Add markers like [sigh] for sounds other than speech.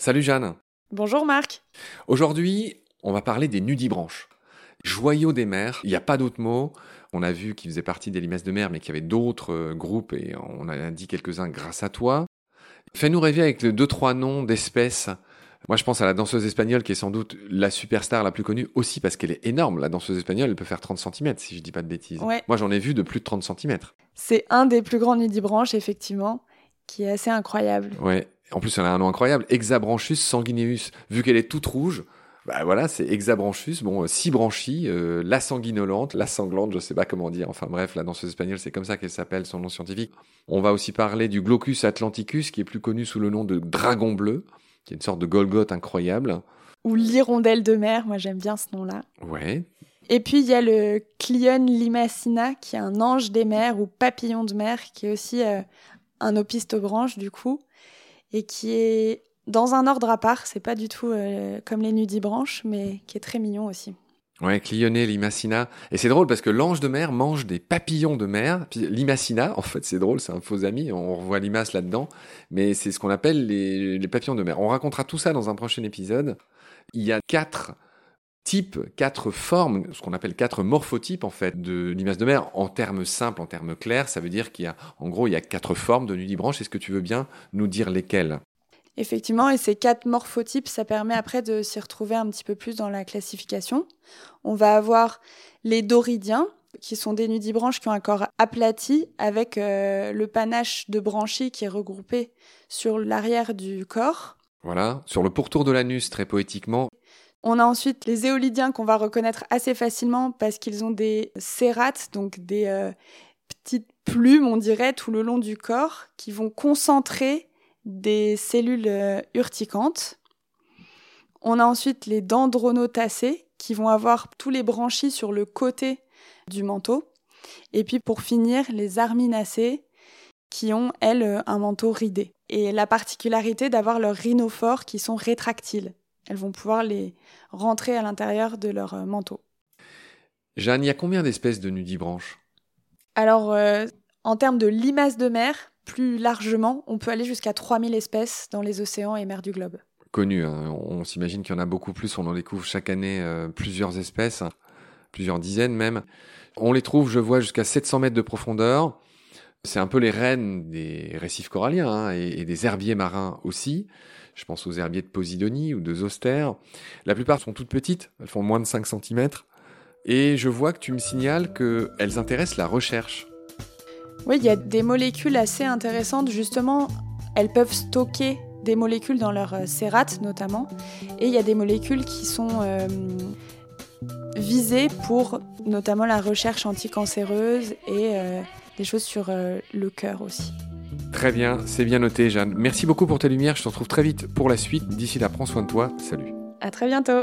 Salut Jeanne. Bonjour Marc. Aujourd'hui, on va parler des nudibranches. Joyaux des mers, il n'y a pas d'autre mot. On a vu qu'ils faisaient partie des limaces de mer, mais qu'il y avait d'autres euh, groupes et on a dit quelques-uns grâce à toi. Fais-nous rêver avec les deux, trois noms d'espèces. Moi, je pense à la danseuse espagnole qui est sans doute la superstar la plus connue aussi parce qu'elle est énorme. La danseuse espagnole, elle peut faire 30 cm si je dis pas de bêtises. Moi, j'en ai vu de plus de 30 cm. C'est un des plus grands nudibranches, effectivement, qui est assez incroyable. Ouais. En plus, elle a un nom incroyable, Hexabranchus sanguineus. Vu qu'elle est toute rouge, bah voilà, c'est Hexabranchus, bon, euh, six branchies, euh, la sanguinolente, la sanglante, je sais pas comment dire. Enfin bref, la danseuse espagnole, c'est comme ça qu'elle s'appelle, son nom scientifique. On va aussi parler du Glaucus atlanticus, qui est plus connu sous le nom de dragon bleu, qui est une sorte de Golgoth incroyable. Ou l'hirondelle de mer, moi j'aime bien ce nom-là. Ouais. Et puis il y a le Clion limacina, qui est un ange des mers ou papillon de mer, qui est aussi euh, un opistobranche du coup et qui est dans un ordre à part. C'est pas du tout euh, comme les nudibranches, mais qui est très mignon aussi. Ouais, Clioné, Limacina. Et c'est drôle parce que l'ange de mer mange des papillons de mer. Limacina, [laughs] en fait, c'est drôle, c'est un faux ami. On revoit limace là-dedans. Mais c'est ce qu'on appelle les, les, papillons de mer. On racontera tout ça dans un prochain épisode. Il y a quatre types, quatre formes, ce qu'on appelle quatre morphotypes, en fait, de limace de mer. En termes simples, en termes clairs, ça veut dire qu'il y a, en gros, il y a quatre formes de nudibranche. Est-ce que tu veux bien nous dire lesquelles? Effectivement, et ces quatre morphotypes, ça permet après de s'y retrouver un petit peu plus dans la classification. On va avoir les doridiens, qui sont des nudibranches qui ont un corps aplati avec euh, le panache de branchies qui est regroupé sur l'arrière du corps. Voilà, sur le pourtour de l'anus, très poétiquement. On a ensuite les éolidiens qu'on va reconnaître assez facilement parce qu'ils ont des cérates, donc des euh, petites plumes, on dirait, tout le long du corps, qui vont concentrer des cellules euh, urticantes. On a ensuite les dendronotacées qui vont avoir tous les branchies sur le côté du manteau. Et puis pour finir, les arminacées qui ont, elles, un manteau ridé. Et la particularité d'avoir leurs rhinophores qui sont rétractiles. Elles vont pouvoir les rentrer à l'intérieur de leur euh, manteau. Jeanne, il y a combien d'espèces de nudibranches? Alors, euh, en termes de limaces de mer, plus largement, on peut aller jusqu'à 3000 espèces dans les océans et mers du globe. Connu, hein. on s'imagine qu'il y en a beaucoup plus, on en découvre chaque année euh, plusieurs espèces, plusieurs dizaines même. On les trouve, je vois, jusqu'à 700 mètres de profondeur. C'est un peu les reines des récifs coralliens hein, et, des herbiers marins aussi. Je pense aux herbiers de Posidonie ou de Zoster. La plupart sont toutes petites, elles font moins de 5 cm. Et je vois que tu me signales qu'elles intéressent la recherche. Oui, il y a des molécules assez intéressantes. Justement, elles peuvent stocker des molécules dans leur cérate euh, notamment. Et il y a des molécules qui sont euh, visées pour notamment la recherche anticancéreuse et euh, des choses sur le cœur aussi. Très bien, c'est bien noté Jeanne. Merci beaucoup pour tes lumières, je te retrouve très vite pour la suite. D'ici là, prends soin de toi, salut. À très bientôt.